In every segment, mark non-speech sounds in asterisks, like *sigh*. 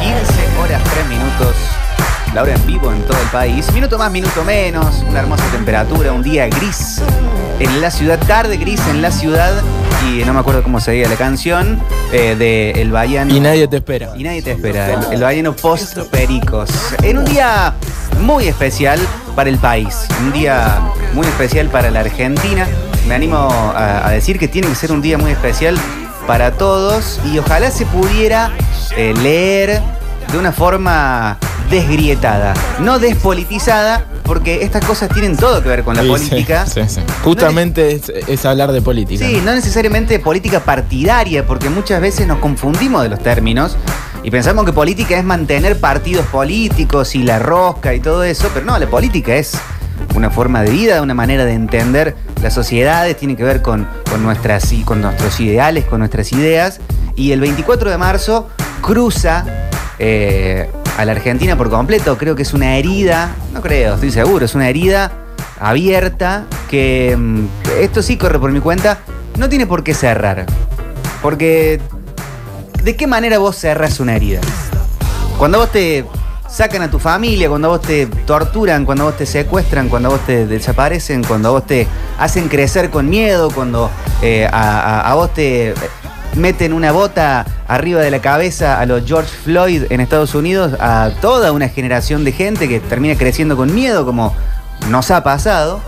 15 horas 3 minutos. La hora en vivo en todo el país. Minuto más, minuto menos. Una hermosa temperatura, un día gris en la ciudad, tarde gris en la ciudad. Y no me acuerdo cómo se veía la canción eh, de El Bahiano. Y nadie te espera. Y nadie te espera. El, el Bahiano post Pericos. En un día muy especial para el país. Un día muy especial para la Argentina. Me animo a, a decir que tiene que ser un día muy especial para todos. Y ojalá se pudiera eh, leer de una forma desgrietada, no despolitizada, porque estas cosas tienen todo que ver con la Sí, política. sí, sí, sí. Justamente es, es hablar de política. Sí, no necesariamente política partidaria, porque muchas veces nos confundimos de los términos y pensamos que política es mantener partidos políticos y la rosca y todo eso, pero no, la política es una forma de vida, una manera de entender las sociedades, tiene que ver con, con nuestras, con nuestros ideales, con nuestras ideas. Y el 24 de marzo cruza eh, a la Argentina por completo, creo que es una herida, no creo, estoy seguro, es una herida abierta que mm, esto sí corre por mi cuenta, no tiene por qué cerrar. Porque ¿de qué manera vos cerras una herida? Cuando vos te sacan a tu familia, cuando vos te torturan, cuando vos te secuestran, cuando vos te desaparecen, cuando vos te hacen crecer con miedo, cuando eh, a, vos te meten una bota arriba de la cabeza a los George Floyd en Estados Unidos, a toda una generación de gente que termina creciendo con miedo, como nos ha pasado.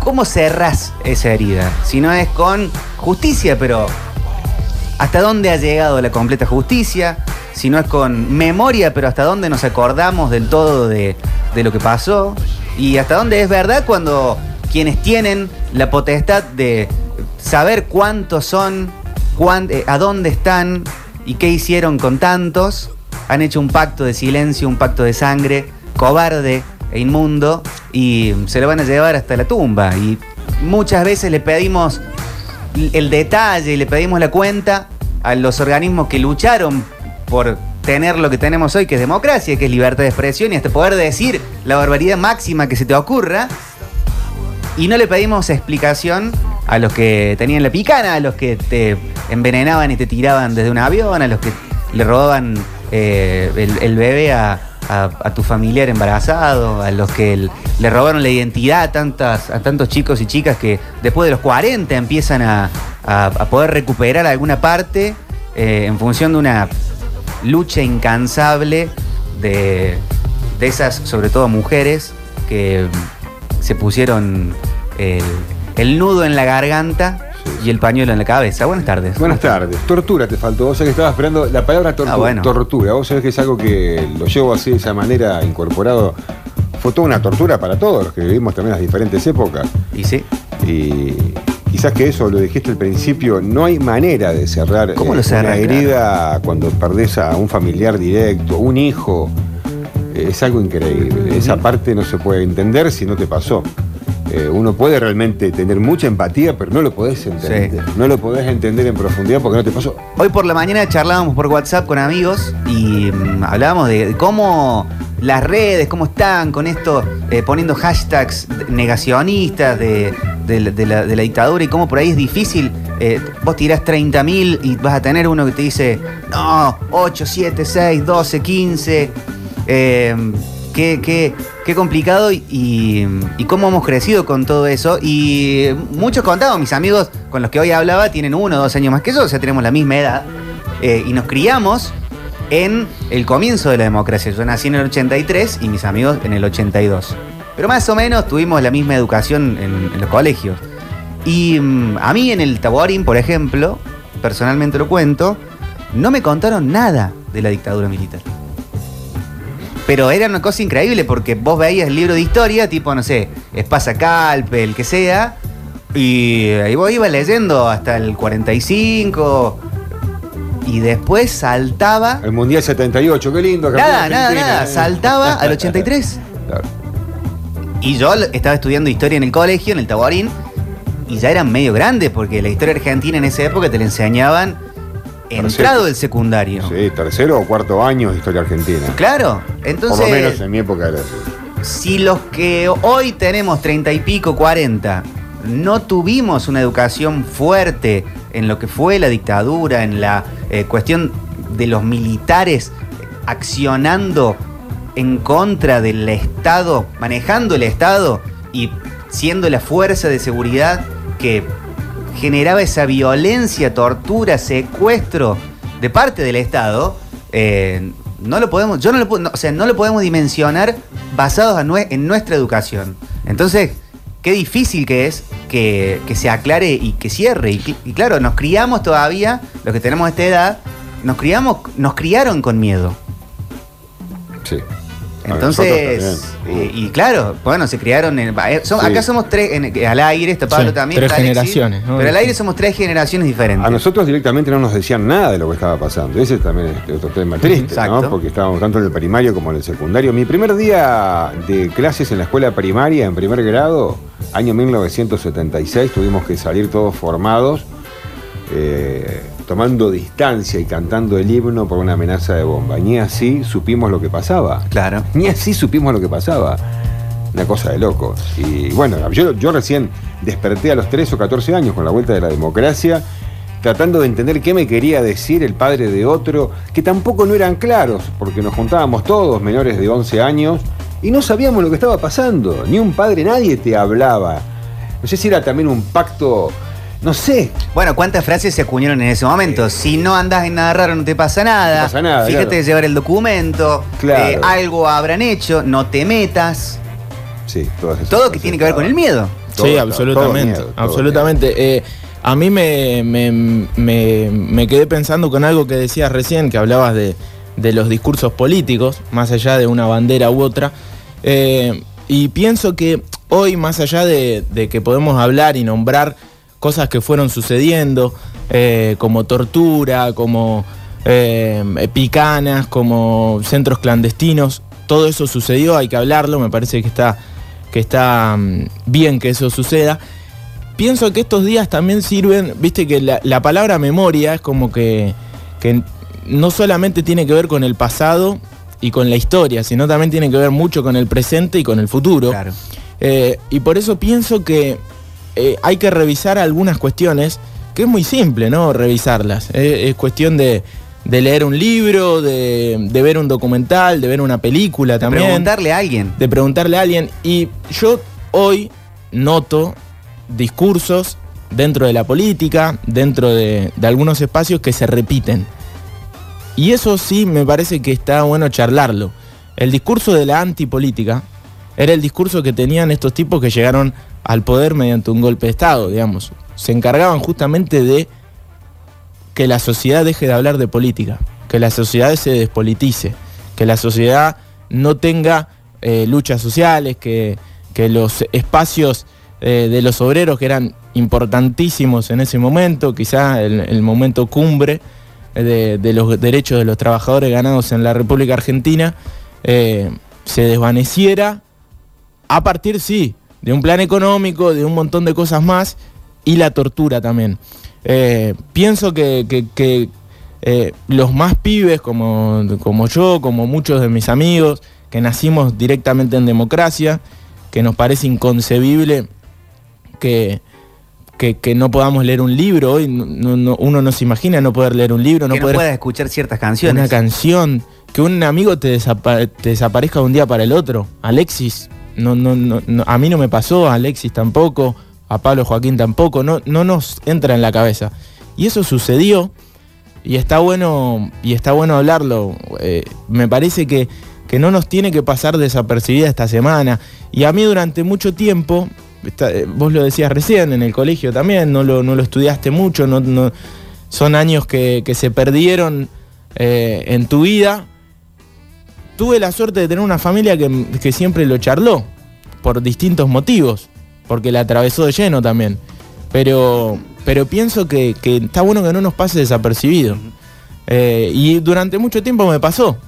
¿Cómo cerrás esa herida? Si no es con justicia, pero hasta dónde ha llegado la completa justicia, si no es con memoria, pero hasta dónde nos acordamos del todo de, de lo que pasó, y hasta dónde es verdad cuando quienes tienen la potestad de saber cuántos son, eh, a dónde están y qué hicieron con tantos, han hecho un pacto de silencio, un pacto de sangre, cobarde e inmundo, y se lo van a llevar hasta la tumba. Y muchas veces le pedimos el detalle y le pedimos la cuenta a los organismos que lucharon por tener lo que tenemos hoy, que es democracia, que es libertad de expresión y hasta poder decir la barbaridad máxima que se te ocurra. Y no le pedimos explicación a los que tenían la picana, a los que te envenenaban y te tiraban desde un avión, a los que le robaban eh, el, bebé a, tu familiar embarazado, a los que le robaron la identidad a, tantas, a tantos chicos y chicas que después de los 40 empiezan a, poder recuperar alguna parte eh, en función de una lucha incansable de, esas, sobre todo mujeres, que se pusieron el nudo en la garganta y el pañuelo en la cabeza. Buenas tardes. Buenas tardes. Tortura te faltó. Vos sabés que estaba esperando la palabra tortura. Ah, bueno. tortura. Vos sabés que es algo que lo llevo así de esa manera incorporado. Fue toda una tortura para todos los que vivimos también las diferentes épocas. Y sí, Y quizás que eso lo dijiste al principio, no hay manera de cerrar ¿Cómo lo eh, cerras, una herida cuando perdés a un familiar directo, un hijo. Eh, Es algo increíble. Esa parte no se puede entender si no te pasó. Eh, uno puede realmente tener mucha empatía, pero no lo podés entender. Sí. No lo podés entender en profundidad porque no te pasó. Hoy por la mañana charlábamos por WhatsApp con amigos y mm, hablábamos de cómo las redes, cómo están con esto, eh, poniendo hashtags negacionistas de, de la- de la, de la dictadura y cómo por ahí es difícil. eh, vos tirás 30.000 y vas a tener uno que te dice, no, 8, 7, 6, 12, 15. eh, qué, qué- qué complicado y, cómo hemos crecido con todo eso. Y muchos contados, mis amigos con los que hoy hablaba, tienen uno o dos años más que yo, o sea, tenemos la misma edad. eh, y nos criamos en el comienzo de la democracia. Yo nací en el 83 y mis amigos en el 82. Pero más o menos tuvimos la misma educación en, en los colegios. Y mm, a mí en el Taborín, por ejemplo, personalmente lo cuento, no me contaron nada de la dictadura militar. Pero era una cosa increíble porque vos veías el libro de historia, tipo, no sé, Espasa Calpe, el que sea, y ahí vos ibas leyendo hasta el 45, y después saltaba. El Mundial 78, qué lindo. Nada, nada, nada, eh. saltaba al *laughs* 83. Claro. Y yo estaba estudiando historia en el colegio, en el Taborín, y ya eran medio grandes, porque la historia argentina en esa época te la enseñaban entrado del secundario. Sí, tercero o cuarto año de historia argentina. Claro, Por entonces, lo menos en mi época era así. si los que hoy tenemos treinta y pico, 40, no tuvimos una educación fuerte en lo que fue la dictadura, en la eh, cuestión de los militares accionando en contra del Estado, manejando el Estado y siendo la fuerza de seguridad que generaba esa violencia, tortura, secuestro de parte del Estado, eh, no lo podemos, yo no lo, no, o sea, no lo podemos dimensionar basados en nuestra educación. Entonces, qué difícil que es que, se aclare y que cierre. Y, y claro, nos criamos todavía, los que tenemos esta edad, nos criamos, nos criaron con miedo. Sí. Entonces, eh, y claro, bueno, se criaron en. eh, son- Sí. Acá somos tres, en- al aire, está Pablo Sí, también. tres está Alexis, generaciones, ¿no? Pero al aire somos tres generaciones diferentes. A nosotros directamente no nos decían nada de lo que estaba pasando. Ese también es otro tema triste, Exacto. ¿no? Porque estábamos tanto en el primario como en el secundario. Mi primer día de clases en la escuela primaria, en primer grado, año 1976, tuvimos que salir todos formados, eh, tomando distancia y cantando el himno por una amenaza de bomba. Ni así supimos lo que pasaba. Claro. Ni así supimos lo que pasaba. Una cosa de locos. Y bueno, yo, yo recién desperté a los 13 o 14 años con la vuelta de la democracia, tratando de entender qué me quería decir el padre de otro, que tampoco no eran claros, porque nos juntábamos todos menores de 11 años y no sabíamos lo que estaba pasando. Ni un padre, nadie te hablaba. No sé si era también un pacto, no sé, Bueno, ¿cuántas frases se acuñaron en ese momento? Si no andas en nada raro, no te pasa nada. No pasa nada, Fíjate claro. de llevar el documento. Claro. eh, algo habrán hecho. No te metas. sí, todas esas Todo que cosas tiene que ver con el miedo. Todo, sí, absolutamente. todo miedo, todo absolutamente. Eh, a mí me, me- me- me quedé pensando con algo que decías recién, que hablabas de, de los discursos políticos, más allá de una bandera u otra. Eh, y pienso que hoy, más allá de, de que podemos hablar y nombrar cosas que fueron sucediendo, eh, como tortura, como eh, picanas, como centros clandestinos, todo eso sucedió, hay que hablarlo, me parece que está, que está mm, bien que eso suceda. Pienso que estos días también sirven, viste que la, la palabra memoria es como que, que no solamente tiene que ver con el pasado y con la historia, sino también tiene que ver mucho con el presente y con el futuro. Claro. Eh, y por eso pienso que eh, hay que revisar algunas cuestiones, que es muy simple, ¿no? Revisarlas. Eh, es cuestión de, de leer un libro, de, de ver un documental, de ver una película también. Preguntarle a alguien. De preguntarle a alguien. Y yo hoy noto discursos dentro de la política, dentro de, de algunos espacios que se repiten. Y eso sí me parece que está bueno charlarlo. El discurso de la antipolítica era el discurso que tenían estos tipos que llegaron al poder mediante un golpe de Estado, digamos. Se encargaban justamente de que la sociedad deje de hablar de política, que la sociedad se despolitice, que la sociedad no tenga eh, luchas sociales, que, que los espacios eh, de los obreros que eran importantísimos en ese momento, quizá el, momento cumbre eh, de, los derechos de los trabajadores ganados en la República Argentina, se desvaneciera a partir, sí, de un plan económico, de un montón de cosas más y la tortura también. Eh, pienso que, que- que, eh, los más pibes como, como yo, como muchos de mis amigos, que nacimos directamente en democracia, que nos parece inconcebible que, que, que no podamos leer un libro hoy, no- no- uno no se imagina no poder leer un libro, no que no poder puedas escuchar ciertas canciones. una canción, que un amigo te, desapa- te desaparezca de un día para el otro. Alexis, no, no, no, a mí no me pasó, a Alexis tampoco, a Pablo Joaquín tampoco, no, no nos entra en la cabeza. Y eso sucedió y está bueno, y está bueno hablarlo. Eh, me parece que, que no nos tiene que pasar desapercibida esta semana. Y a mí durante mucho tiempo, eh, vos lo decías recién, en el colegio también, no lo, no lo estudiaste mucho, no- son años que, que se perdieron eh, en tu vida. Tuve la suerte de tener una familia que, siempre lo charló, por distintos motivos, porque la atravesó de lleno también. Pero, pero pienso que, está bueno que no nos pase desapercibido. Eh, y durante mucho tiempo me pasó.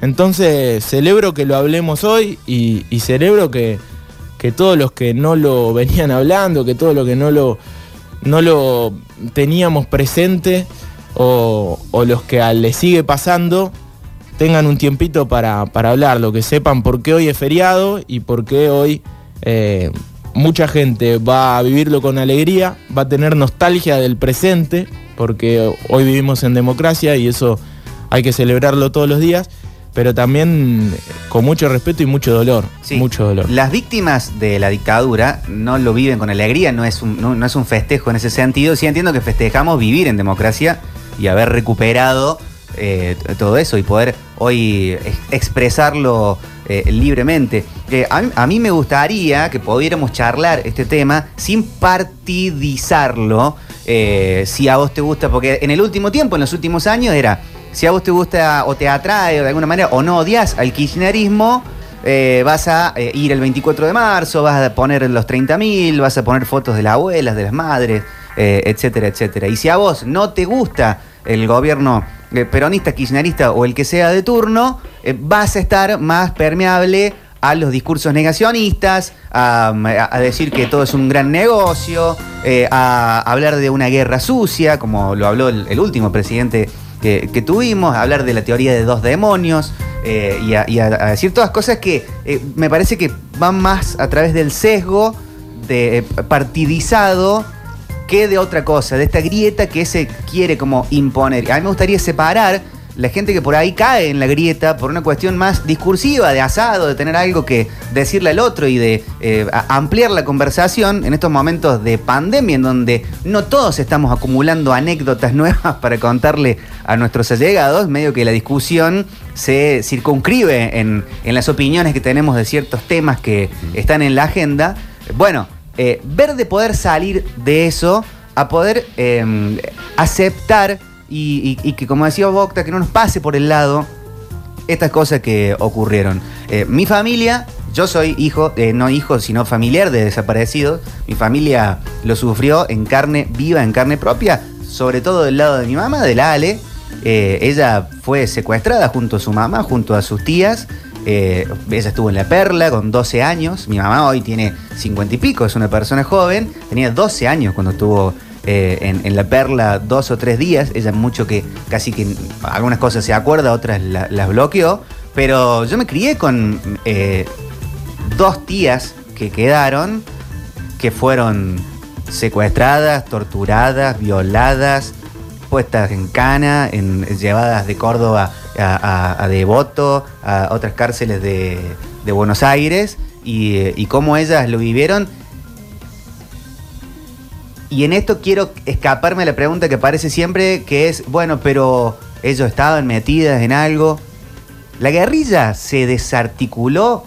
Entonces celebro que lo hablemos hoy y, celebro que, todos los que no lo venían hablando, que todos los que no lo, no lo teníamos presente o, los que le sigue pasando tengan un tiempito para, para hablarlo, que sepan por qué hoy es feriado y por qué hoy eh, mucha gente va a vivirlo con alegría, va a tener nostalgia del presente, porque hoy vivimos en democracia y eso hay que celebrarlo todos los días, pero también con mucho respeto y mucho dolor. Sí. Mucho dolor. Las víctimas de la dictadura no lo viven con alegría, no es, un, no, no es un festejo en ese sentido. Sí entiendo que festejamos vivir en democracia y haber recuperado eh, todo eso y poder hoy ex- expresarlo eh, libremente. Eh, a, mí- me gustaría que pudiéramos charlar este tema sin partidizarlo. eh, si a vos te gusta, porque en el último tiempo, en los últimos años, era si a vos te gusta o te atrae o de alguna manera o no odias al kirchnerismo, vas a ir el 24 de marzo, vas a poner los 30.000, vas a poner fotos de las abuelas, de las madres, eh, etcétera, etcétera. Y si a vos no te gusta el gobierno peronista, kirchnerista o el que sea de turno, eh, vas a estar más permeable a los discursos negacionistas, a, decir que todo es un gran negocio, eh, a hablar de una guerra sucia, como lo habló el, último presidente que, tuvimos, a hablar de la teoría de dos demonios eh, y, a, decir todas cosas que eh, me parece que van más a través del sesgo de, eh, partidizado que de otra cosa, de esta grieta que se quiere como imponer. A mí me gustaría separar la gente que por ahí cae en la grieta por una cuestión más discursiva, de asado, de tener algo que decirle al otro y de eh, ampliar la conversación en estos momentos de pandemia en donde no todos estamos acumulando anécdotas *laughs* nuevas para contarle a nuestros allegados, medio que la discusión se circunscribe en, en las opiniones que tenemos de ciertos temas que están en la agenda. Bueno, eh, ver de poder salir de eso a poder eh, aceptar y, que, como decía Bocta, que no nos pase por el lado estas cosas que ocurrieron. Eh, mi familia, yo soy hijo, eh, no hijo, sino familiar de desaparecidos. Mi familia lo sufrió en carne viva, en carne propia, sobre todo del lado de mi mamá, de la Ale. Ella fue secuestrada junto a su mamá, junto a sus tías. Eh, ella estuvo en La Perla con 12 años. Mi mamá hoy tiene 50 y pico, es una persona joven. Tenía 12 años cuando estuvo eh, en, La Perla dos o tres días. Ella mucho que casi que algunas cosas se acuerda, otras la- las bloqueó. Pero yo me crié con eh, dos tías que quedaron, que fueron secuestradas, torturadas, violadas, puestas en cana, en, llevadas de Córdoba a, Devoto, a otras cárceles de, Buenos Aires, y, eh, y cómo ellas lo vivieron. Y en esto quiero escaparme a la pregunta que aparece siempre, que es, bueno, pero ellos estaban metidas en algo. La guerrilla se desarticuló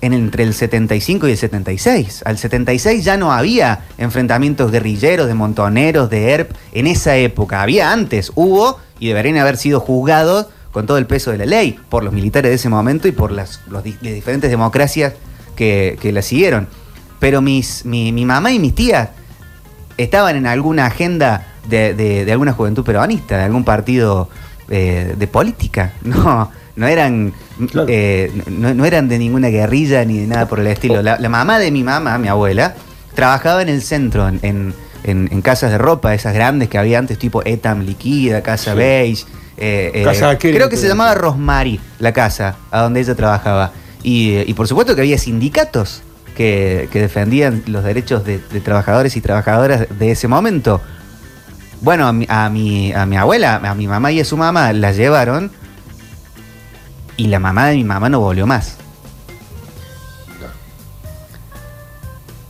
en entre el 75 y el 76. Al 76 ya no había enfrentamientos guerrilleros, de montoneros, de ERP. En esa época había antes, hubo y deberían haber sido juzgados con todo el peso de la ley por los militares de ese momento y por las, los diferentes democracias que, que la siguieron. Pero mis, mi, mi mamá y mis tías estaban en alguna agenda de, de- de alguna juventud peronista, de algún partido eh, de política. *laughs* No, no eran, Claro. eh, no, no eran de ninguna guerrilla ni de nada por el estilo. La, la mamá de mi mamá, mi abuela, trabajaba en el centro, en, en- en- casas de ropa, esas grandes que había antes, tipo Etam Liquida, Casa Sí. Beige. eh, eh, Casa Aquel, creo que se llamaba Rosmary, la casa a donde ella trabajaba. Y, y por supuesto que había sindicatos que, que defendían los derechos de, de trabajadores y trabajadoras de ese momento. Bueno, a mi, a, mi, a mi abuela, a mi mamá y a su mamá la llevaron y la mamá de mi mamá no volvió más.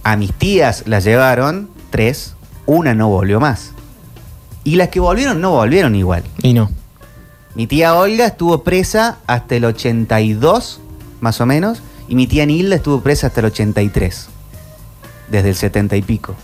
A mis tías las llevaron, tres, una no volvió más. Y las que volvieron no volvieron igual. Y no. Mi tía Olga estuvo presa hasta el 82, más o menos, y mi tía Nilda estuvo presa hasta el 83, desde el 70 y pico.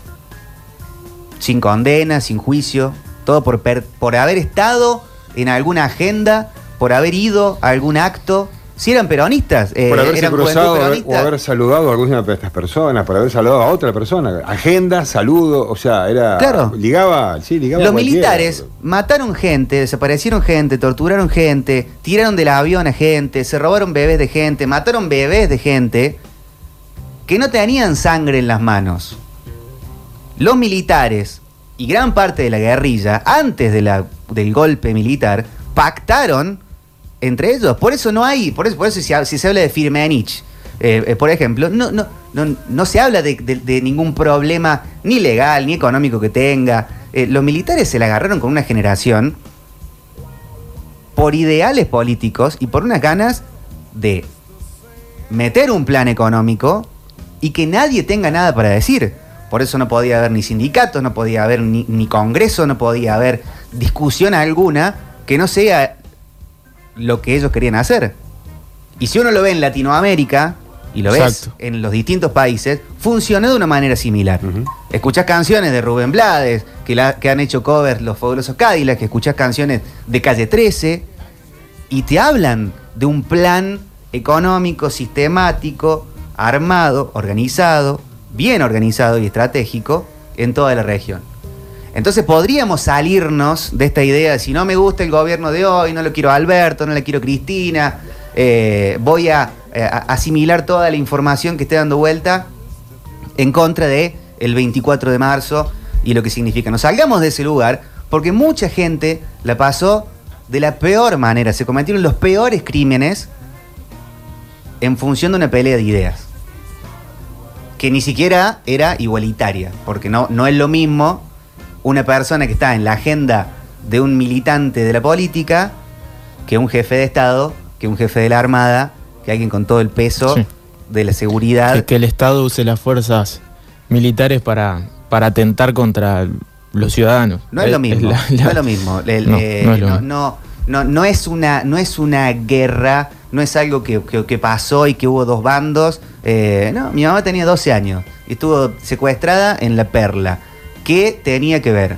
Sin condena, sin juicio, todo por, per- por haber estado en alguna agenda, por haber ido a algún acto. Si eran peronistas, eh, por haberse eran cruzado haber- peronista. o haber saludado a alguna de estas personas, por haber saludado a otra persona. Agenda, saludo, o sea, era. Claro. Ligaba, sí, ligaba a Los militares mataron gente, desaparecieron gente, torturaron gente, tiraron del avión a gente, se robaron bebés de gente, mataron bebés de gente que no tenían sangre en las manos. Los militares y gran parte de la guerrilla, antes de la- del golpe militar, pactaron entre ellos. Por eso no hay, por eso, por eso si, se habla de Firmenich, eh, eh, por ejemplo, no, no, no, no se habla de, ningún problema ni legal ni económico que tenga. Eh, los militares se la agarraron con una generación por ideales políticos y por unas ganas de meter un plan económico y que nadie tenga nada para decir. Por eso no podía haber ni sindicatos, no podía haber ni congreso, no podía haber discusión alguna que no sea lo que ellos querían hacer. Y si uno lo ve en Latinoamérica, y lo ves en los distintos países, funcionó de una manera similar. Ujú. Escuchás canciones de Rubén Blades, que, la- que han hecho covers los fabulosos Cadillacs, que escuchás canciones de Calle 13, y te hablan de un plan económico, sistemático, armado, organizado, bien organizado y estratégico en toda la región. Entonces podríamos salirnos de esta idea de si no me gusta el gobierno de hoy, no lo quiero Alberto, no le quiero a Cristina, eh, voy a, eh, a asimilar toda la información que esté dando vuelta en contra de el 24 de marzo y lo que significa. Nos salgamos de ese lugar porque mucha gente la pasó de la peor manera, se cometieron los peores crímenes en función de una pelea de ideas que ni siquiera era igualitaria, porque no, no es lo mismo una persona que está en la agenda de un militante de la política que un jefe de Estado, que un jefe de la Armada, que alguien con todo el peso Sí. de la seguridad. Que, que el Estado use las fuerzas militares para, para atentar contra los ciudadanos. No es lo mismo. la- la- no es lo mismo. El- *laughs* No, eh, no es lo no, mismo. no- no- no es una, no es una guerra, no es algo que, que- que pasó y que hubo dos bandos. Eh, no, mi mamá tenía 12 años y estuvo secuestrada en La Perla. ¿Qué tenía que ver?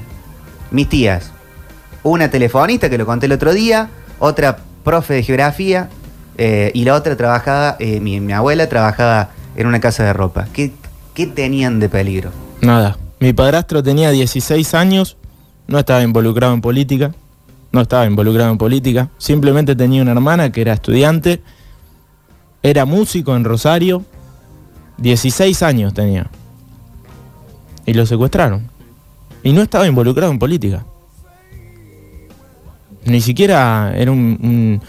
Mis tías, una telefonista que lo conté el otro día, otra profe de geografía eh, y la otra trabajaba, eh, mi, abuela trabajaba en una casa de ropa. ¿Qué, qué tenían de peligro? Nada. Mi padrastro tenía 16 años, no estaba involucrado en política, no estaba involucrado en política, simplemente tenía una hermana que era estudiante, era músico en Rosario, 16 años tenía. Y lo secuestraron. Y no estaba involucrado en política. Ni siquiera era un-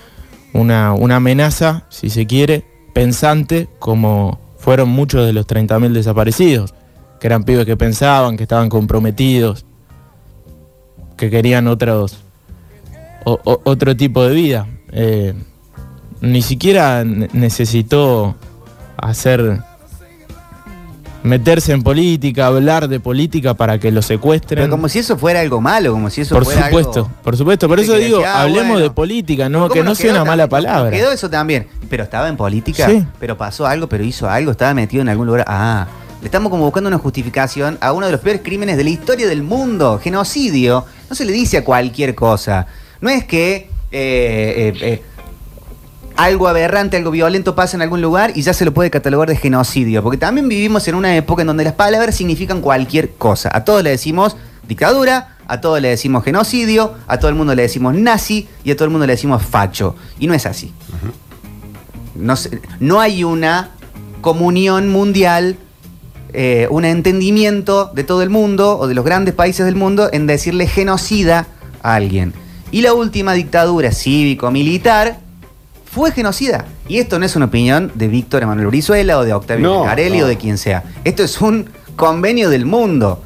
un- una, amenaza, si se quiere, pensante, como fueron muchos de los 30.000 desaparecidos, que eran pibes que pensaban, que estaban comprometidos, que querían otros, otro tipo de vida. Eh, ni siquiera ne- necesitó hacer meterse en política, hablar de política para que lo secuestren. Pero como si eso fuera algo malo, como si eso por fuera supuesto, algo... por supuesto. Por Viste eso que digo, decía, ah, hablemos bueno. de política, no ¿Cómo que no sea una mala palabra. Quedó eso también. Pero estaba en política, Sí. pero pasó algo, pero hizo algo, estaba metido en algún lugar. Ah, le estamos como buscando una justificación a uno de los peores crímenes de la historia del mundo. Genocidio. No se le dice a cualquier cosa. No es que eh, eh, eh, algo aberrante, algo violento pasa en algún lugar y ya se lo puede catalogar de genocidio. Porque también vivimos en una época en donde las palabras significan cualquier cosa. A todos le decimos dictadura, a todos le decimos genocidio, a todo el mundo le decimos nazi y a todo el mundo le decimos facho. Y no es así. No, se- no hay una comunión mundial, eh, un entendimiento de todo el mundo o de los grandes países del mundo en decirle genocida a alguien. Y la última dictadura cívico-militar fue genocida. Y esto no es una opinión de Víctor Emanuel Brizuela o de Octavio No, Carelli no. o de quien sea. Esto es un convenio del mundo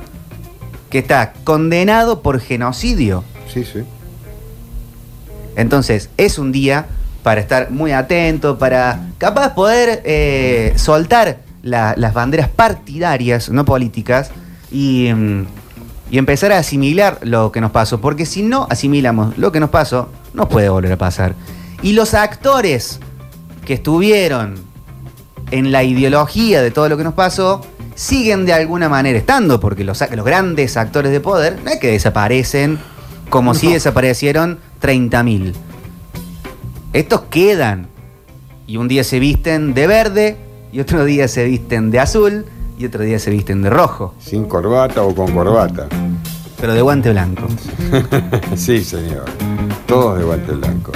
que está condenado por genocidio. Sí, sí. Entonces, es un día para estar muy atento, para capaz poder eh, soltar la- las banderas partidarias, no políticas, y, mm, y empezar a asimilar lo que nos pasó. Porque si no asimilamos lo que nos pasó, no puede volver a pasar. Y los actores que estuvieron en la ideología de todo lo que nos pasó, siguen de alguna manera estando, porque los, los grandes actores de poder no es que desaparecen como si desaparecieron 30.000. Estos quedan. Y un día se visten de verde, y otro día se visten de azul, y otro día se visten de rojo, Sin corbata o con corbata. pero de guante blanco. *laughs* sí, señor. Todos de guante blanco.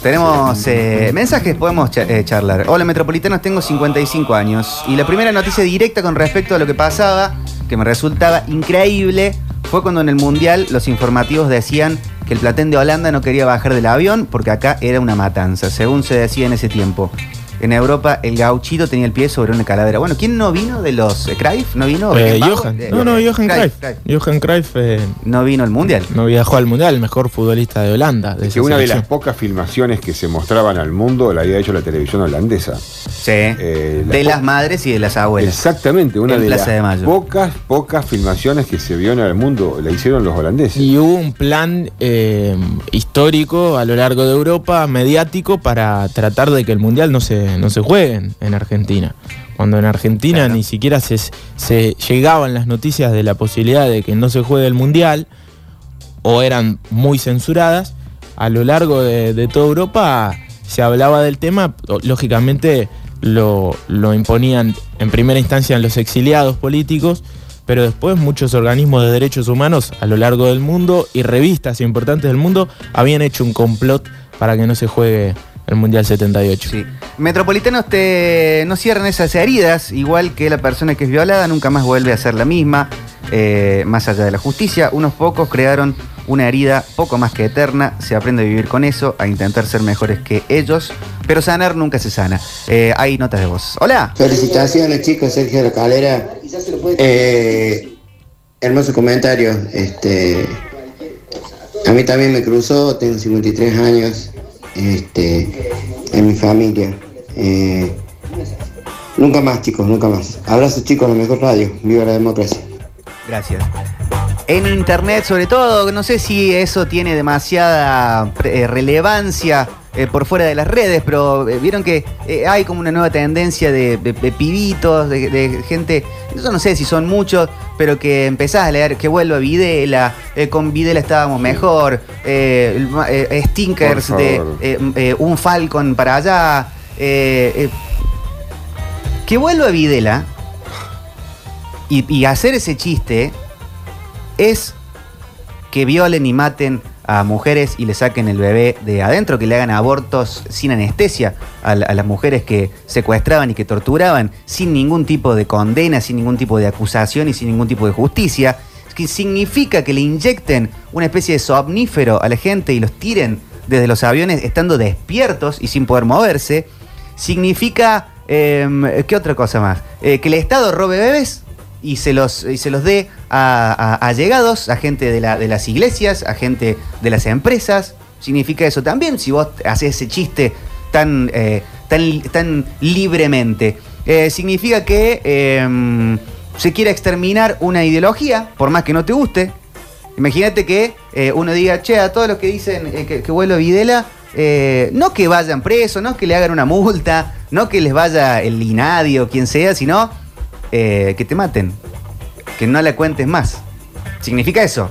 Tenemos eh, mensajes, podemos eh, charlar. Hola Metropolitanos, tengo 55 años y la primera noticia directa con respecto a lo que pasaba, que me resultaba increíble, fue cuando en el Mundial los informativos decían que el platén de Holanda no quería bajar del avión porque acá era una matanza, según se decía en ese tiempo. En Europa el gauchito tenía el pie sobre una calavera. Bueno, ¿quién no vino de los eh, Cruyff? ¿No vino? Eh? Johan. Eh, No, no, Johan Cruyff. Cruyff. Johan Cruyff eh, No vino al Mundial. no viajó al Mundial, el mejor futbolista de Holanda. De Que una de las pocas filmaciones que se mostraban al mundo la había hecho la televisión holandesa. Sí. Eh, la de las madres y de las abuelas. Exactamente, una En de Plaza las de Mayo. pocas, pocas filmaciones que se vio en el mundo la hicieron los holandeses. Y hubo un plan eh, histórico a lo largo de Europa, mediático, para tratar de que el Mundial no se, no se juegue en, en Argentina. Cuando en Argentina Claro. ni siquiera se, se llegaban las noticias de la posibilidad de que no se juegue el Mundial, o eran muy censuradas, a lo largo de, de toda Europa se hablaba del tema, lógicamente lo, lo imponían en primera instancia los exiliados políticos, pero después muchos organismos de derechos humanos a lo largo del mundo y revistas importantes del mundo habían hecho un complot para que no se juegue el Mundial 78. Sí. Metropolitanos te, no cierran esas heridas, igual que la persona que es violada nunca más vuelve a ser la misma, eh, más allá de la justicia. Unos pocos crearon una herida poco más que eterna, se aprende a vivir con eso, a intentar ser mejores que ellos, pero sanar nunca se sana. Eh, hay notas de voz. Hola. Felicitaciones chicos, Sergio de la Calera. Eh, hermoso comentario. Este, a mí también me cruzó, tengo 53 años, este, en mi familia. Eh, nunca más chicos, nunca más. Abrazo chicos, la mejor radio. Viva la democracia. Gracias. En internet, sobre todo, no sé si eso tiene demasiada eh, relevancia eh, por fuera de las redes, pero eh, vieron que eh, hay como una nueva tendencia de, de- de pibitos, de, de gente, yo no sé si son muchos, pero que empezás a leer que vuelva Videla, con Videla estábamos mejor, stinkers de un Falcon para allá. que vuelva Videla y, y hacer ese chiste es que violen y maten a mujeres y le saquen el bebé de adentro, que le hagan abortos sin anestesia a, la- a las mujeres que secuestraban y que torturaban sin ningún tipo de condena, sin ningún tipo de acusación y sin ningún tipo de justicia, que significa que le inyecten una especie de somnífero a la gente y los tiren desde los aviones estando despiertos y sin poder moverse, significa, em, ¿qué otra cosa más? Eh, que el Estado robe bebés y se los, y se los dé a, a- allegados, a gente de, la- de las iglesias, a gente de las empresas. Significa eso también si vos haces ese chiste tan, eh, tan, tan libremente. Eh, significa que em, se quiere exterminar una ideología, por más que no te guste. Imagínate que eh, uno diga, che, a todos los que dicen que, que vuelva Videla, no que vayan presos, no que le hagan una multa, no que les vaya el INADI o quien sea, sino eh, que te maten, que no la cuentes más. ¿Significa eso?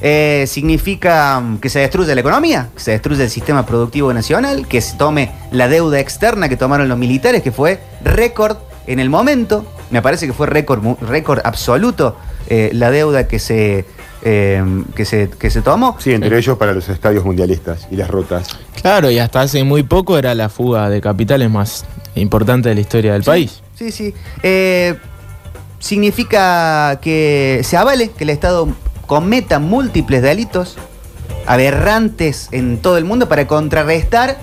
Eh, significa mm, que se destruya la economía, que se destruya el sistema productivo nacional, que se tome la deuda externa que tomaron los militares, que fue récord en el momento, me parece que fue récord récord absoluto eh, la deuda que se, eh, que se, que se tomó. Sí, entre ellos para los estadios mundialistas y las rutas. Claro, y hasta hace muy poco era la fuga de capitales más importante de la historia del país. Sí, sí. Significa que se avale que el Estado cometa múltiples delitos aberrantes en todo el mundo para contrarrestar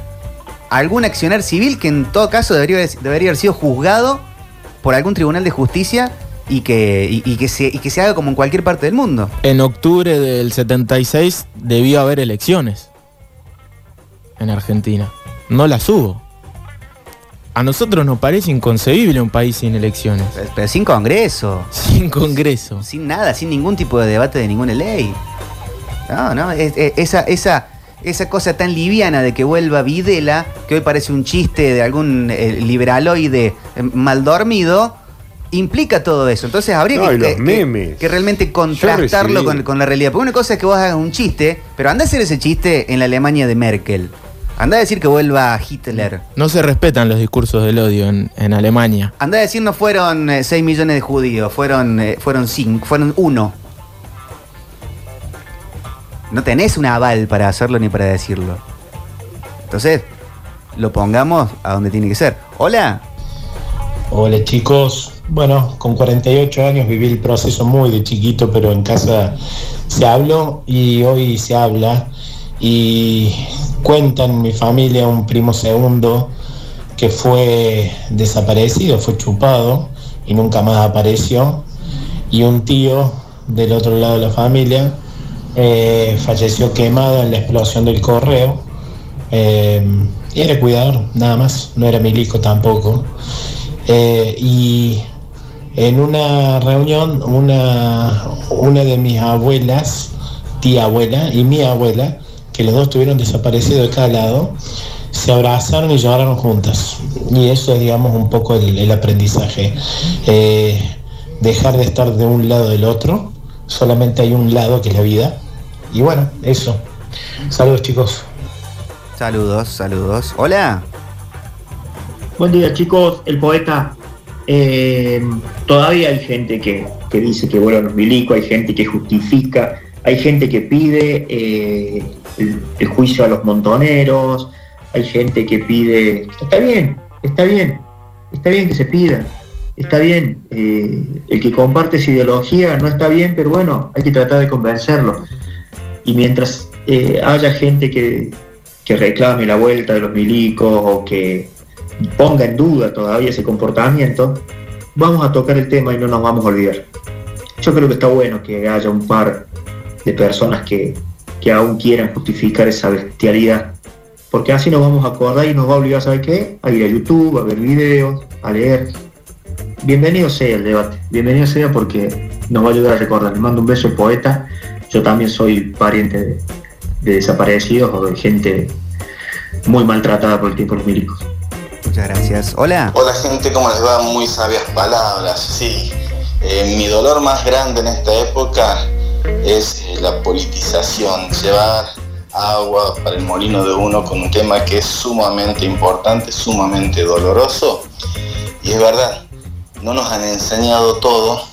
algún accionar civil que en todo caso debería, haber- sido juzgado por algún tribunal de justicia y que, y que se, y que se haga como en cualquier parte del mundo. En octubre del 76 debió haber elecciones en Argentina. No las hubo. A nosotros nos parece inconcebible un país sin elecciones, Pero- Pero sin Congreso. sin Congreso. sin nada, sin ningún tipo de debate de ninguna ley. No, no, es- es- esa, esa, esa cosa tan liviana de que vuelva Videla, que hoy parece un chiste de algún eh, liberaloide eh, mal dormido, implica todo eso. Entonces habría No, que, y los que- que- memes. que realmente contrastarlo con, con la realidad. Porque una cosa es que vos hagas un chiste, pero anda a hacer ese chiste en la Alemania de Merkel. Anda a decir que vuelva Hitler. No se respetan los discursos del odio en, en Alemania. Anda a decir no fueron 6 millones de judíos, fueron, eh, fueron 5, fueron uno. No tenés un aval para hacerlo ni para decirlo. Entonces, lo pongamos a donde tiene que ser. Hola. Hola chicos, bueno, con 48 años viví el proceso muy de chiquito, pero en casa se habló y hoy se habla y cuentan mi familia, un primo segundo, que fue desaparecido, fue chupado y nunca más apareció. Y un tío del otro lado de la familia eh, falleció quemado en la explosión del correo. Eh, y era cuidador, nada más, no era milico tampoco. Eh, y en una reunión, una, una de mis abuelas, tía abuela y mi abuela, que los dos estuvieron desaparecidos de cada lado, se abrazaron y lloraron juntas. Y eso es, digamos, un poco el, el aprendizaje. Eh, dejar de estar de un lado del otro, solamente hay un lado que es la vida. Y bueno, eso. Saludos chicos. Saludos, saludos. Hola. Buen día chicos, el poeta. Eh, todavía hay gente que, que dice que vuelvan los milicos, hay gente que justifica, hay gente que pide eh, el, juicio a los montoneros, hay gente que pide, está bien, está bien, está bien que se pida, está bien, eh, el que comparte esa ideología no está bien, pero bueno, hay que tratar de convencerlo. Y mientras eh, haya gente que, que reclame la vuelta de los milicos o que ponga en duda todavía ese comportamiento, vamos a tocar el tema y no nos vamos a olvidar. Yo creo que está bueno que haya un par de personas que, que aún quieran justificar esa bestialidad, porque así nos vamos a acordar y nos va a obligar, ¿sabe qué? A ir a YouTube, a ver videos, a leer. Bienvenido sea el debate, bienvenido sea porque nos va a ayudar a recordar. Le mando un beso, poeta. Yo también soy pariente de, de desaparecidos o de gente muy maltratada por el tiempo de los milicos. Muchas gracias. Hola. Hola gente, ¿cómo les va? Muy sabias palabras. Sí, eh, mi dolor más grande en esta época es eh, la politización, llevar agua para el molino de uno con un tema que es sumamente importante, sumamente doloroso. Y es verdad, no nos han enseñado todo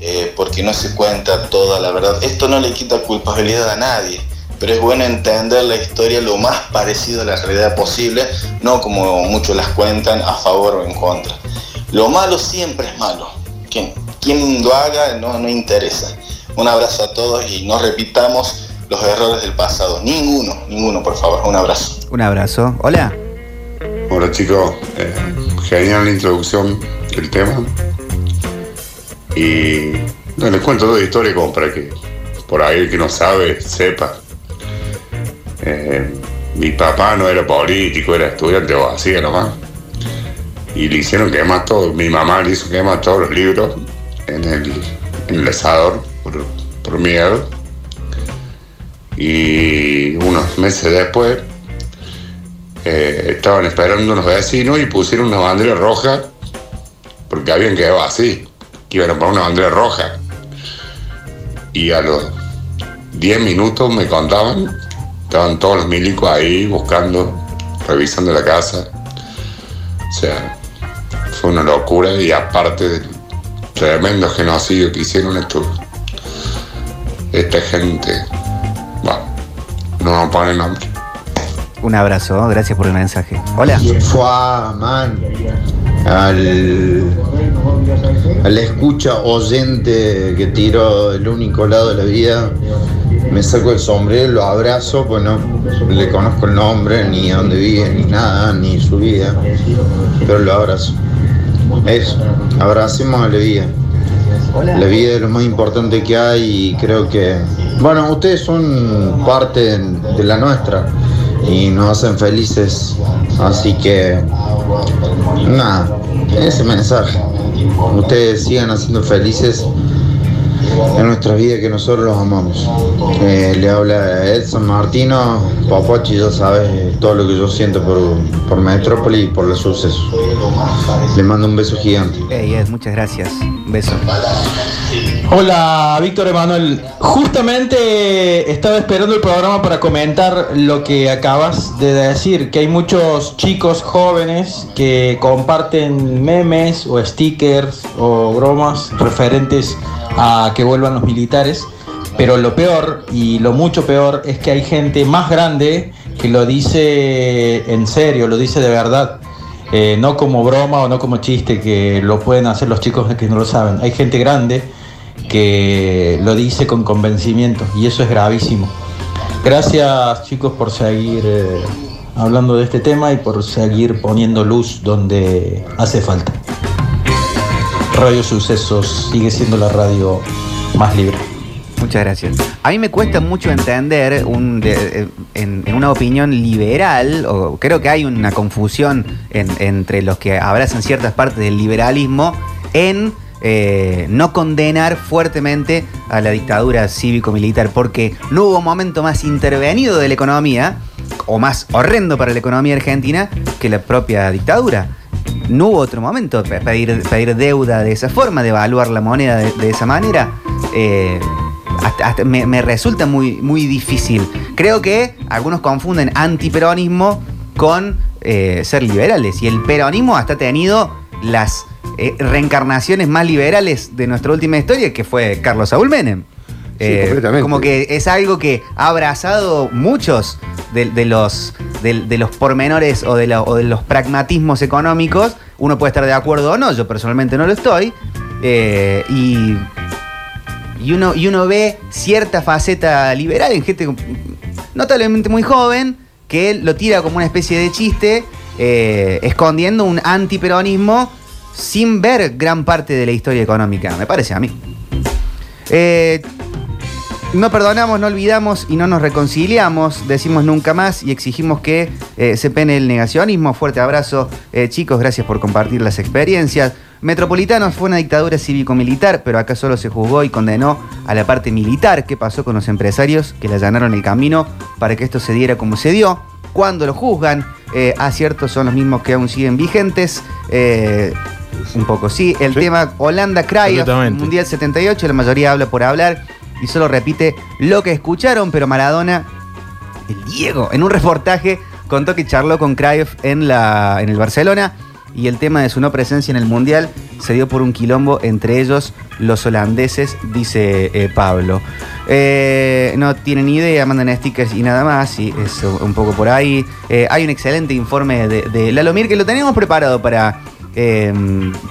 eh, porque no se cuenta toda la verdad. Esto no le quita culpabilidad a nadie pero es bueno entender la historia lo más parecido a la realidad posible, no como muchos las cuentan a favor o en contra. Lo malo siempre es malo. Quien, quien lo haga no, no interesa. Un abrazo a todos y no repitamos los errores del pasado. Ninguno, ninguno, por favor. Un abrazo. Un abrazo. Hola. Hola chicos, Eh, genial la introducción del tema. Y no, les cuento dos historias como para que por ahí el que no sabe sepa. Eh, mi papá no era político, era estudiante o hacía nomás. Y le hicieron quemar todo, mi mamá le hizo quemar todos los libros en el, en el asador por, miedo. Y unos meses después eh, estaban esperando unos vecinos y pusieron una bandera roja porque habían quedado así, que iban a poner una bandera roja. Y a los 10 minutos me contaban Estaban todos los milicos ahí buscando, revisando la casa. O sea, fue una locura y aparte del tremendo genocidio que hicieron estos, esta gente, bueno, no vamos a poner nombre. Un abrazo. Gracias por el mensaje. Hola. Fue man al, al escucha oyente que tiró el único lado de la vida. Me saco el sombrero, lo abrazo, pues no le conozco el nombre, ni dónde vive, ni nada, ni su vida, pero lo abrazo. Eso, abracemos a la vida. La vida es lo más importante que hay y creo que, bueno, ustedes son parte de la nuestra y nos hacen felices, así que, nada, ese mensaje. Ustedes sigan haciendo felices en nuestra vida que nosotros los amamos. Eh, le habla Edson Martino, Papachi, ya sabes todo lo que yo siento por, por Metrópoli y por los sucesos. Le mando un beso gigante. Hey, Ed, muchas gracias. Un beso. Hola, Víctor Emanuel. Justamente estaba esperando el programa para comentar lo que acabas de decir, que hay muchos chicos jóvenes que comparten memes o stickers o bromas referentes a que vuelvan los militares. Pero lo peor y lo mucho peor es que hay gente más grande que lo dice en serio, lo dice de verdad. Eh, no como broma o no como chiste que lo pueden hacer los chicos que no lo saben. Hay gente grande que lo dice con convencimiento y eso es gravísimo. Gracias chicos por seguir eh, hablando de este tema y por seguir poniendo luz donde hace falta. Radio Sucesos sigue siendo la radio más libre. Muchas gracias. A mí me cuesta mucho entender un, eh, en, en una opinión liberal, o creo que hay una confusión en- entre los que abrazan ciertas partes del liberalismo en eh, no condenar fuertemente a la dictadura cívico-militar, porque no hubo momento más intervenido de la economía, o más horrendo para la economía argentina, que la propia dictadura. No hubo otro momento pe- pedir, pedir deuda de esa forma, de evaluar la moneda de, de esa manera. Eh, hasta- hasta me, me resulta muy, muy difícil. Creo que algunos confunden antiperonismo con eh, ser liberales. Y el peronismo hasta ha tenido las eh, reencarnaciones más liberales de nuestra última historia, que fue Carlos Saúl Menem. Completamente. como que es algo que ha abrazado muchos de, los, de, los pormenores o de, la- o de los pragmatismos económicos. Uno puede estar de acuerdo o no, yo personalmente no lo estoy. Eh, y, y, uno, y uno ve cierta faceta liberal en gente notablemente muy joven que él lo tira como una especie de chiste, eh, escondiendo un antiperonismo sin ver gran parte de la historia económica, me parece a mí. Eh, no perdonamos, no olvidamos y no nos reconciliamos, decimos nunca más y exigimos que eh, se pene el negacionismo. Fuerte abrazo, eh, chicos, gracias por compartir las experiencias. Metropolitanos fue una dictadura cívico-militar, pero acá solo se juzgó y condenó a la parte militar. ¿Qué pasó con los empresarios que le allanaron el camino para que esto se diera como se dio? Cuando lo juzgan, eh, aciertos son los mismos que aún siguen vigentes. Un poco sí. El Sí. tema Holanda Cruyff, Absolutamente. Mundial 78, la mayoría habla por hablar y solo repite lo que escucharon, pero Maradona, el Diego, en un reportaje contó que charló con Cruyff en, la, en el Barcelona y el tema de su no presencia en el Mundial se dio por un quilombo entre ellos los holandeses, dice eh, Pablo. Eh, no tienen idea, mandan stickers y nada más, y es un poco por ahí. Eh, hay un excelente informe de, de Lalomir que lo teníamos preparado para, eh,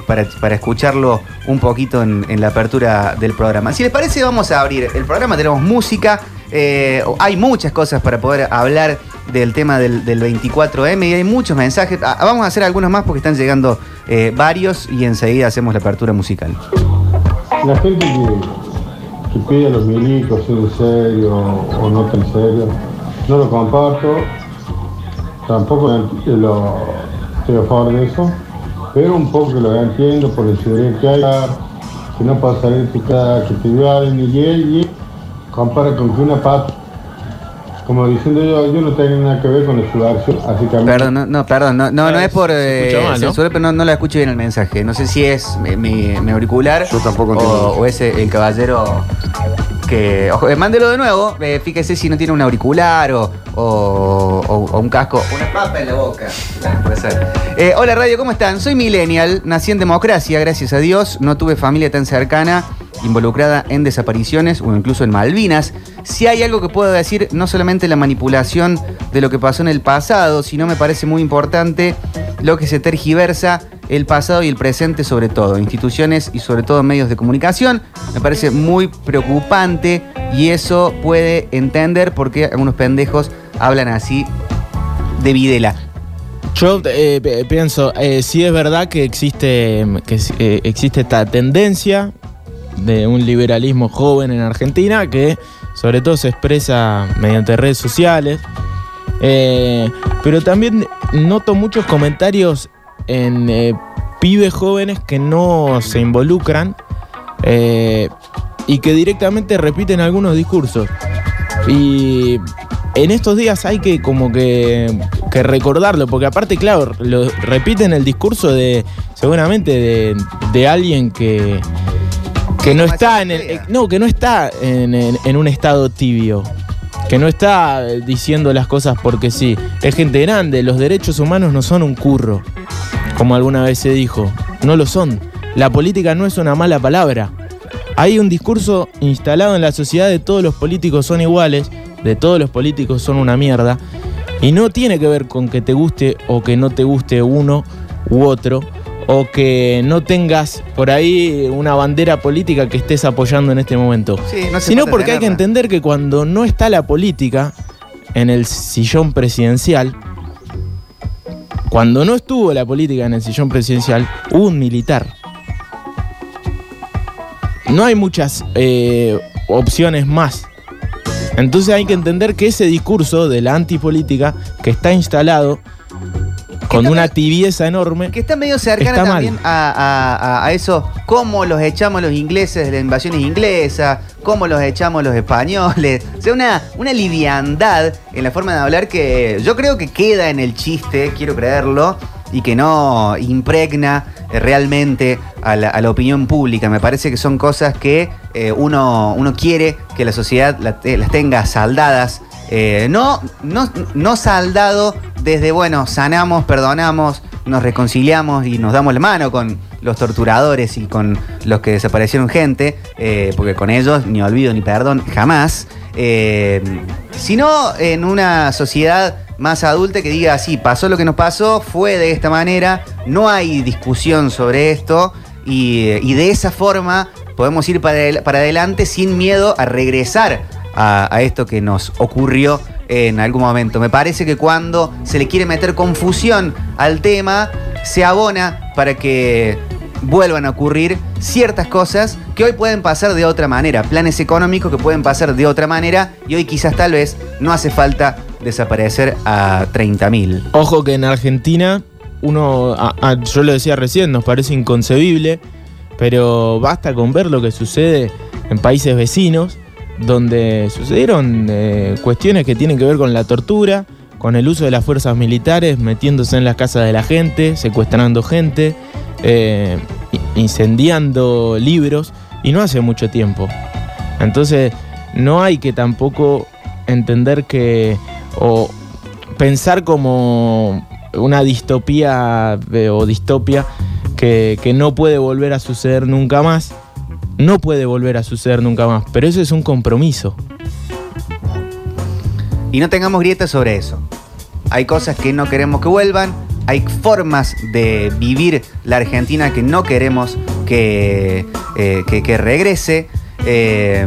para, para escucharlo un poquito en, la apertura del programa. Si les parece, vamos a abrir el programa. Tenemos música, eh, hay muchas cosas para poder hablar del tema del, del 24M y hay muchos mensajes. Ah, vamos a hacer algunos más porque están llegando eh, varios y enseguida hacemos la apertura musical. La gente que, que pide a los milicos ser serio o no tan serio, no lo comparto, tampoco lo, estoy a favor de eso, pero un poco lo entiendo por el seguridad que hay, que no puede salir tu cara, que te violen y él, y compara con que una pata, como diciendo yo, yo no tengo nada que ver con la subversión, así que a mí- Perdón, no, no, perdón, no, no, no es por eh, escucha mal, ¿no? censura, pero no, no la escucho bien el mensaje. No sé si es mi, mi- mi auricular Yo tampoco o, entiendo. o es el caballero que... Ojo, eh, mándelo de nuevo, eh, fíjese si no tiene un auricular o, o- un casco. Una papa en la boca. Eh, hola radio, ¿cómo están? Soy millennial, nací en democracia, gracias a Dios. No tuve familia tan cercana involucrada en desapariciones o incluso en Malvinas. Si hay algo que puedo decir, no solamente la manipulación de lo que pasó en el pasado, sino me parece muy importante lo que se tergiversa el pasado y el presente sobre todo, instituciones y sobre todo medios de comunicación. Me parece muy preocupante y eso puede entender por qué algunos pendejos hablan así de Videla. Yo eh, pienso, eh, sí es verdad que existe, que eh, existe esta tendencia de un liberalismo joven en Argentina que sobre todo se expresa mediante redes sociales, Eh, pero también noto muchos comentarios en eh, pibes jóvenes que no se involucran eh, y que directamente repiten algunos discursos. Y en estos días hay que como que, que recordarlo, porque aparte, claro, lo repiten el discurso de seguramente de, de alguien que, que no está en el, no, que no está en, en- en un estado tibio. Que no está diciendo las cosas porque sí. Es gente grande, los derechos humanos no son un curro, como alguna vez se dijo. No lo son. La política no es una mala palabra. Hay un discurso instalado en la sociedad de todos los políticos son iguales, de todos los políticos son una mierda, y no tiene que ver con que te guste o que no te guste uno u otro, o que no tengas por ahí una bandera política que estés apoyando en este momento. Sí, no hace Sino porque hay que entender que cuando no está la política en el sillón presidencial, Cuando no estuvo la política en el sillón presidencial, hubo un militar. No hay muchas eh, opciones más. Entonces hay que entender que ese discurso de la antipolítica que está instalado con una tibieza enorme. Que está medio cercana Está también a- a eso, cómo los echamos los ingleses de las invasiones inglesas, cómo los echamos los españoles. O sea, una, una liviandad en la forma de hablar que yo creo que queda en el chiste, quiero creerlo, y que no impregna eh, realmente a la, opinión pública. Me parece que son cosas que eh, uno, uno quiere que la sociedad las tenga saldadas. Eh, no, no, no saldado desde, bueno, sanamos, perdonamos, nos reconciliamos y nos damos la mano con los torturadores y con los que desaparecieron gente, eh, porque con ellos ni olvido ni perdón jamás, eh, sino en una sociedad más adulta que diga, sí, pasó lo que nos pasó, fue de esta manera, no hay discusión sobre esto y, y de esa forma podemos ir para, para adelante sin miedo a regresar a esto que nos ocurrió en algún momento. Me parece que cuando se le quiere meter confusión al tema, se abona para que vuelvan a ocurrir ciertas cosas que hoy pueden pasar de otra manera, planes económicos que pueden pasar de otra manera y hoy quizás tal vez no hace falta desaparecer a 30.000. Ojo que en Argentina, uno, a- a- yo lo decía recién, nos parece inconcebible, pero basta con ver lo que sucede en países vecinos, donde sucedieron eh, cuestiones que tienen que ver con la tortura, con el uso de las fuerzas militares, metiéndose en las casas de la gente, secuestrando gente, eh, incendiando libros, y no hace mucho tiempo. Entonces, no hay que tampoco entender que, o pensar como una distopía eh, o distopia que no puede volver a suceder nunca más. No puede volver a suceder nunca más, pero eso es un compromiso. Y no tengamos grietas sobre eso. Hay cosas que no queremos que vuelvan, hay formas de vivir la Argentina que no queremos que, eh, que, regrese. Eh,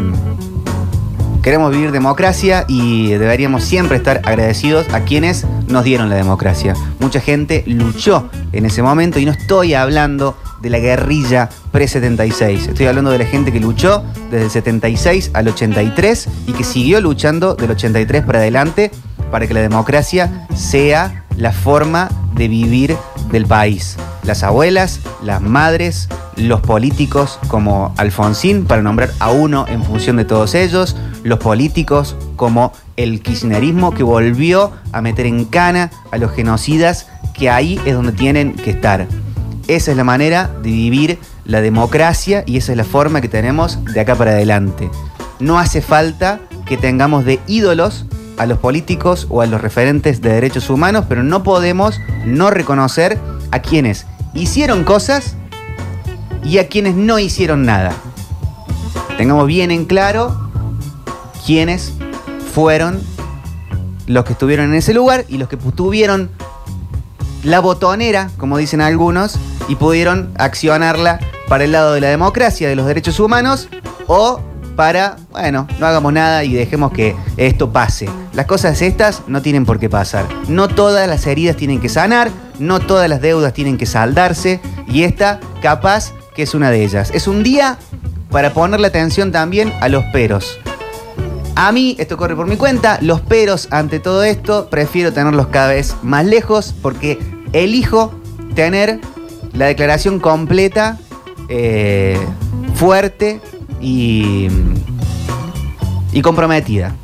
queremos vivir democracia y deberíamos siempre estar agradecidos a quienes nos dieron la democracia. Mucha gente luchó en ese momento y no estoy hablando de la guerrilla pre-76. Estoy hablando de la gente que luchó desde el 76 al 83 y que siguió luchando del 83 para adelante para que la democracia sea la forma de vivir del país. Las abuelas, las madres, los políticos como Alfonsín, para nombrar a uno en función de todos ellos, los políticos como el kirchnerismo que volvió a meter en cana a los genocidas que ahí es donde tienen que estar. Esa es la manera de vivir la democracia y esa es la forma que tenemos de acá para adelante. No hace falta que tengamos de ídolos a los políticos o a los referentes de derechos humanos, pero no podemos no reconocer a quienes hicieron cosas y a quienes no hicieron nada. Tengamos bien en claro quiénes fueron los que estuvieron en ese lugar y los que tuvieron la botonera, como dicen algunos, y pudieron accionarla para el lado de la democracia, de los derechos humanos, o para, bueno, no hagamos nada y dejemos que esto pase. Las cosas estas no tienen por qué pasar. No todas las heridas tienen que sanar, no todas las deudas tienen que saldarse, y esta capaz que es una de ellas. Es un día para ponerle atención también a los peros. A mí, esto corre por mi cuenta, los peros ante todo esto, prefiero tenerlos cada vez más lejos porque elijo tener la declaración completa, eh, fuerte y, y comprometida.